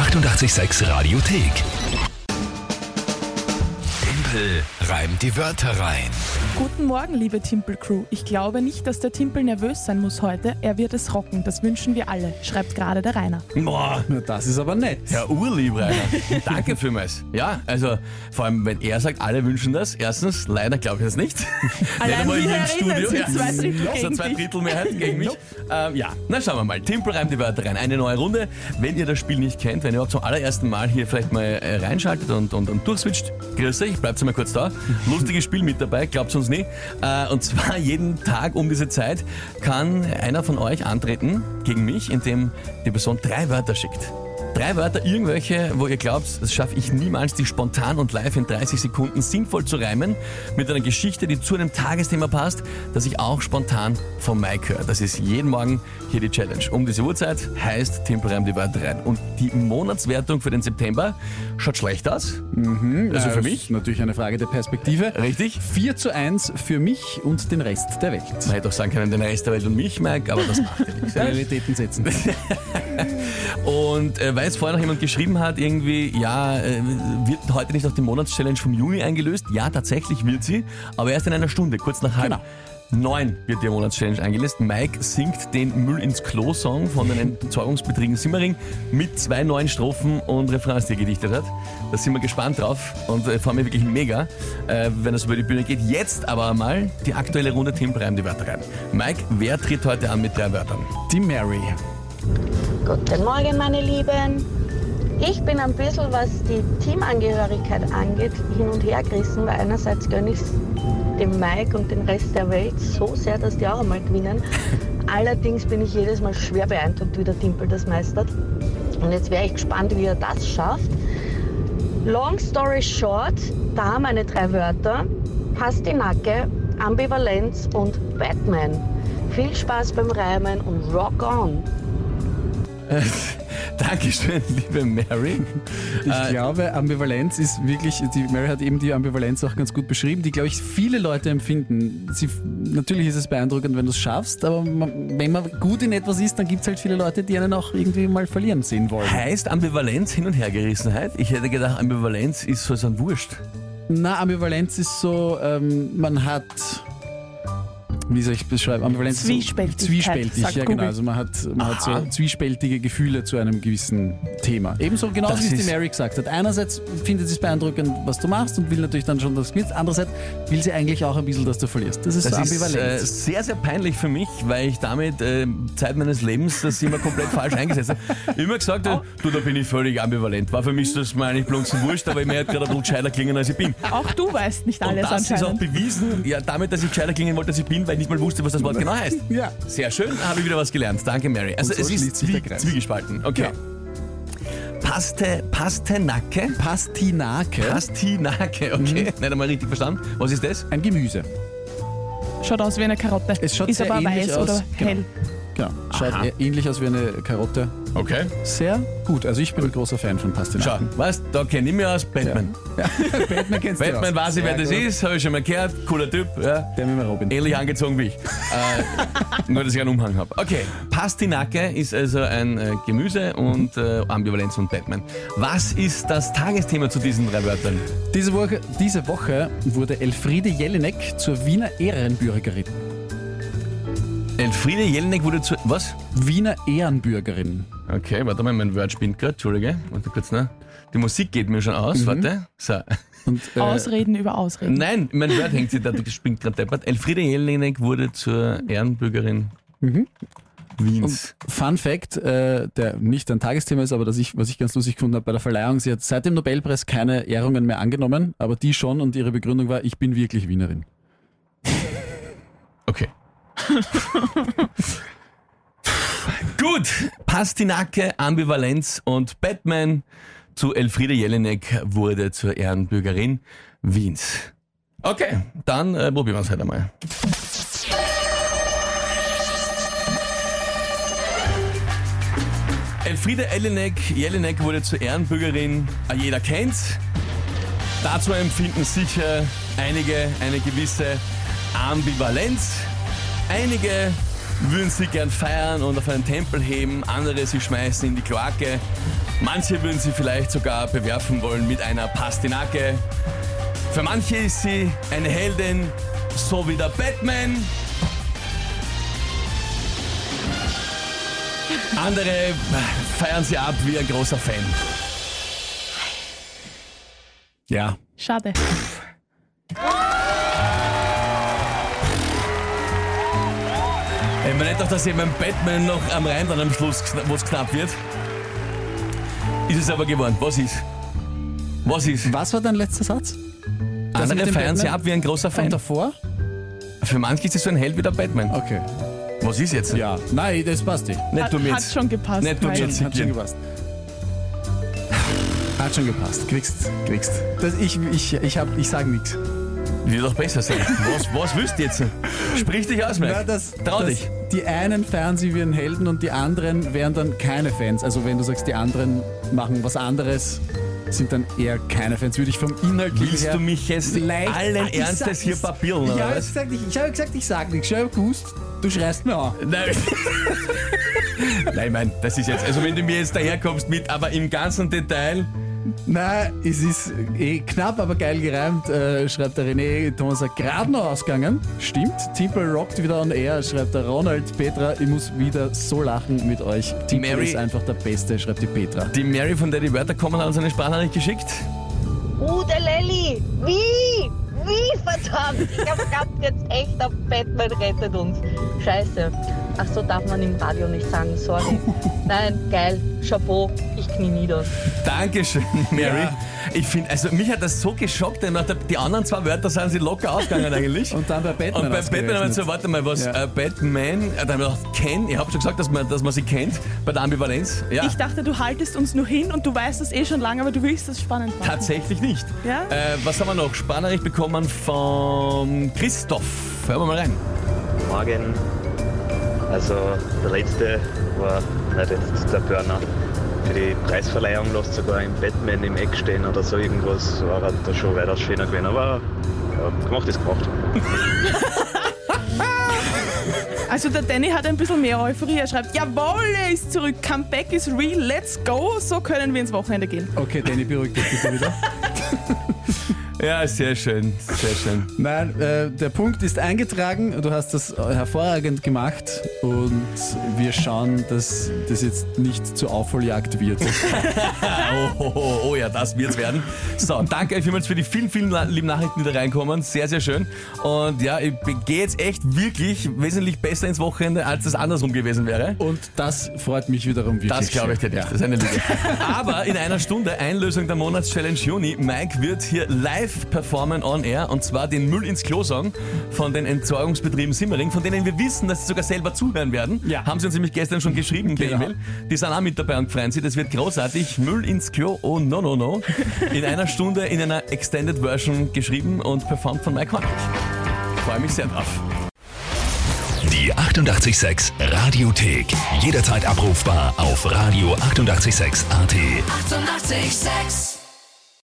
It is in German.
886 Radiothek. Tempel reimt die Wörter rein. Guten Morgen, liebe Timpel-Crew. Ich glaube nicht, dass der Timpel nervös sein muss heute. Er wird es rocken. Das wünschen wir alle, schreibt gerade der Rainer. Boah, Na, das ist aber nett. ja, urlieb, Rainer. Danke vielmals. Ja, also vor allem, wenn er sagt, alle wünschen das. Erstens, leider glaube ich das nicht. Allein wir hier im Studio. sind zwei Drittel so gegen zwei dich. Drittel Mehrheit gegen mich. Ähm, ja, na schauen wir mal. Timpel reimt die Wörter rein. Eine neue Runde. Wenn ihr das Spiel nicht kennt, wenn ihr auch zum allerersten Mal hier vielleicht mal äh, reinschaltet und, und, und durchswitcht, grüß euch, bleibt mal kurz da. Lustiges Spiel mit dabei, glaubt uns nie. Äh, und zwar jeden Tag um diese Zeit kann einer von euch antreten gegen mich, indem die Person drei Wörter schickt. Drei Wörter, irgendwelche, wo ihr glaubt, das schaffe ich niemals, die spontan und live in 30 Sekunden sinnvoll zu reimen, mit einer Geschichte, die zu einem Tagesthema passt, das ich auch spontan vom Mike höre. Das ist jeden Morgen hier die Challenge. Um diese Uhrzeit heißt Timpel reimt die Wörter rein. Und die Monatswertung für den September schaut schlecht aus. Also Äh, für mich. Natürlich eine Frage der Perspektive. Richtig? 4 zu 1 für mich und den Rest der Welt. Man hätte auch sagen können, den Rest der Welt und mich, Mike, aber das macht ja nichts. Prioritäten setzen. Und äh, weil jetzt vorher noch jemand geschrieben hat, irgendwie, ja, äh, wird heute nicht auch die Monatschallenge vom Juni eingelöst? Ja, tatsächlich wird sie, aber erst in einer Stunde, kurz nach halb. Genau. Neun wird die Monatschallenge eingelöst. Mike singt den Müll ins Klo-Song von den Entsorgungsbetrieben Simmering mit zwei neuen Strophen und Refrains, die er gedichtet hat. Da sind wir gespannt drauf und äh, freuen mich wirklich mega, äh, wenn es über die Bühne geht. Jetzt aber mal die aktuelle Runde Team Reim die Wörter rein. Mike, wer tritt heute an mit drei Wörtern? Die Mary. Guten Morgen, meine Lieben. Ich bin ein bisschen, was die Teamangehörigkeit angeht, hin und her gerissen, weil einerseits gönne ich dem Mike und den Rest der Welt so sehr, dass die auch einmal gewinnen. Allerdings bin ich jedes Mal schwer beeindruckt, wie der Timpel das meistert. Und jetzt wäre ich gespannt, wie er das schafft. Long story short, da meine drei Wörter. Pastinake, Ambivalenz und Batman. Viel Spaß beim Reimen und rock on! Dankeschön, liebe Mary. Ich Äh, glaube, Ambivalenz ist wirklich, die Mary hat eben die Ambivalenz auch ganz gut beschrieben, die, glaube ich, viele Leute empfinden. Sie, natürlich ist es beeindruckend, wenn du es schaffst, aber man, wenn man gut in etwas ist, dann gibt es halt viele Leute, die einen auch irgendwie mal verlieren sehen wollen. Heißt Ambivalenz Hin- und Hergerissenheit? Ich hätte gedacht, Ambivalenz ist so ein Wurscht. Na, Ambivalenz ist so, ähm, man hat. Wie soll ich beschreiben? Ambivalenz zwiespältig, sagt ja Google. genau. Also man hat, man hat so zwiespältige Gefühle zu einem gewissen Thema. Ebenso genauso Das wie es die Mary gesagt hat. Einerseits findet sie es beeindruckend, was du machst und will natürlich dann schon, dass du gewinnst. Andererseits will sie eigentlich auch ein bisschen, dass du verlierst. Das ist Das so ist äh, Ambivalenz. sehr, sehr peinlich für mich, weil ich damit äh, Zeit meines Lebens das immer komplett falsch eingesetzt habe. Immer gesagt, habe, du, da bin ich völlig ambivalent. War für mich das mal eigentlich blunzen wurscht, aber ich mir gerade ein bisschen gescheiter klingen, als ich bin. Auch du weißt nicht Und alles das ist auch anscheinend. bewiesen, ja, damit, dass ich gescheiter klingen wollte, als ich bin, weil ich nicht mal wusste, was das Wort genau heißt. ja. Sehr schön, da habe ich wieder was gelernt. Danke, Mary. Also so es ist zwie zwiegespalten. Okay. Paste, Pastenacke? Pastinake, Pastinake, Mhm. okay. Nicht einmal richtig verstanden. Was ist das? ein Gemüse. Schaut aus wie eine Karotte. Es schaut ist sehr aber ähnlich weiß aus. oder Genau. hell. Genau. Schaut Aha. eher ähnlich aus wie eine Karotte. Okay. Sehr gut. Also ich bin ein großer Fan von Schau, Pastinaken. weißt da kenne ich mich aus. Batman. Batman kennst Batman weiß ich, wer das ist, habe ich schon mal gehört. Cooler Typ, ja. Der mit dem Robin. Ähnlich angezogen wie ich. äh, nur, dass ich einen Umhang habe. Okay, Pastinake ist also ein äh, Gemüse und äh, Ambivalenz und Batman. Was ist das Tagesthema zu diesen drei Wörtern? Diese Woche, diese Woche wurde Elfriede Jelinek zur Wiener Ehrenbürgerin. Elfriede Jelinek wurde zu... Was? Wiener Ehrenbürgerin. Okay, warte mal, mein Word spinnt gerade. Entschuldige. Warte kurz, ne? Die Musik geht mir schon aus. Warte. So. Und, äh, Ausreden über Ausreden. Nein, mein Word hängt sich da, das spinnt gerade deppert. Elfriede Jelinek wurde zur Ehrenbürgerin Wiens. Fun Fact, äh, der nicht ein Tagesthema ist, aber das ich, was ich ganz lustig gefunden habe bei der Verleihung, sie hat seit dem Nobelpreis keine Ehrungen mehr angenommen, aber die schon und ihre Begründung war, ich bin wirklich Wienerin. Gut, Pastinake, Ambivalenz und Batman zu Elfriede Jelinek wurde zur Ehrenbürgerin Wiens. Okay, dann äh, probieren wir es halt einmal. Elfriede Jelinek, Jelinek wurde zur Ehrenbürgerin, äh, jeder kennt's. Dazu empfinden sicher einige eine gewisse Ambivalenz. Einige würden sie gern feiern und auf einen Tempel heben, andere sie schmeißen in die Kloake. Manche würden sie vielleicht sogar bewerfen wollen mit einer Pastinake. Für manche ist sie eine Heldin, so wie der Batman. Andere feiern sie ab wie ein großer Fan. Ja, Schade. Ich meine nicht, dass eben beim Batman noch am Rhein dann am Schluss, wo es knapp wird. Ist es aber geworden. Was ist? Was ist? Was war dein letzter Satz? Das Andere feiern sie ab wie ein großer Und Fan. davor? Für manche ist es so ein Held wie der Batman. Okay. Was ist jetzt? Ja. Nein, das passt nicht. Nicht mir hat jetzt. schon gepasst. Nicht du Mike. mir Hat schon gepasst. Hat schon gepasst. Kriegst, kriegst. Das, ich, ich, ich, hab, ich sag nichts. Wird doch besser sein. Was, was willst du jetzt? Sprich dich aus, Mike. Na, das, Trau das, dich. Die einen feiern sie wie einen Helden und die anderen wären dann keine Fans. Also wenn du sagst, die anderen machen was anderes, sind dann eher keine Fans. Würde ich vom Inhalt Willst her du mich jetzt leicht- allen Ich Ernstes sag- hier papieren, Ich oder habe was? gesagt, ich, ich habe gesagt, ich sag nichts. Ich habe gewusst, du schreist mir an. Nein. Nein, ich mein, das ist jetzt, also wenn du mir jetzt daherkommst mit, aber im ganzen Detail, Nein, es ist eh knapp, aber geil gereimt, äh, schreibt der René Thomas, gerade noch ausgegangen. Stimmt, Timpel rockt wieder on air, schreibt der Ronald. Petra, ich muss wieder so lachen mit euch. Mary- ist einfach der Beste, schreibt die Petra. die Mary, von der die Wörter kommen, hat uns eine Sprachnachricht geschickt. Uh, der Lelly! Wie? Wie verdammt? Ich hab geglaubt jetzt echt, der Batman rettet uns. Scheiße. Ach so, darf man im Radio nicht sagen, sorry. Nein, geil, Chapeau, ich knie nieder. Dankeschön, Mary. Ja. Ich finde, also mich hat das so geschockt, denn die anderen zwei Wörter sind sie locker ausgegangen eigentlich. Und dann bei Batman. Und bei Batman haben wir so, warte mal, was, Ja. äh, Batman, äh, da haben wir gedacht, Ken, ich habe schon gesagt, dass man, dass man sie kennt, bei der Ambivalenz. Ja, Ich dachte, du haltest uns nur hin und du weißt das eh schon lange, aber du willst das spannend machen. tatsächlich nicht. Ja? Äh, was haben wir noch? Sprachnachricht bekommen von Christoph. Hören wir mal rein. Morgen. Also der letzte war nicht jetzt der Burner. Für die Preisverleihung lässt sogar im Batman im Eck stehen oder so irgendwas, war er da schon weitaus schöner gewesen. Aber ja, gemacht ist gemacht. Also der Danny hat ein bisschen mehr Euphorie. Er schreibt, jawohl, er ist zurück. Comeback is real, let's go. So können wir ins Wochenende gehen. Okay, Danny, beruhig dich bitte wieder. Ja, sehr schön, sehr schön. Nein, äh, der Punkt ist eingetragen. Du hast das hervorragend gemacht und wir schauen, dass das jetzt nicht zur Aufholjagd wird. Oh, oh, oh, oh ja, das wird's werden. So, danke euch vielmals für die vielen, vielen lieben Nachrichten, die da reinkommen. Sehr, sehr schön. Und ja, ich gehe jetzt echt wirklich wesentlich besser ins Wochenende, als das andersrum gewesen wäre. Und das freut mich wiederum wirklich. Das glaube ich dir nicht. Das ist eine Lüge. Aber in einer Stunde Einlösung der Monatschallenge Juni. Mike wird hier live performen on air und zwar den Müll ins Klo Song von den Entsorgungsbetrieben Simmering, von denen wir wissen, dass sie sogar selber zuhören werden. Ja. Haben sie uns nämlich gestern schon geschrieben per Genau. E-Mail. Die sind auch mit dabei und freuen sich. Das wird großartig. Müll ins Klo, oh no no no. In einer Stunde in einer Extended Version geschrieben und performt von Mike Hornig. Freue mich sehr drauf. Die 886 Radiothek. Jederzeit abrufbar auf radio886.at. 886! 886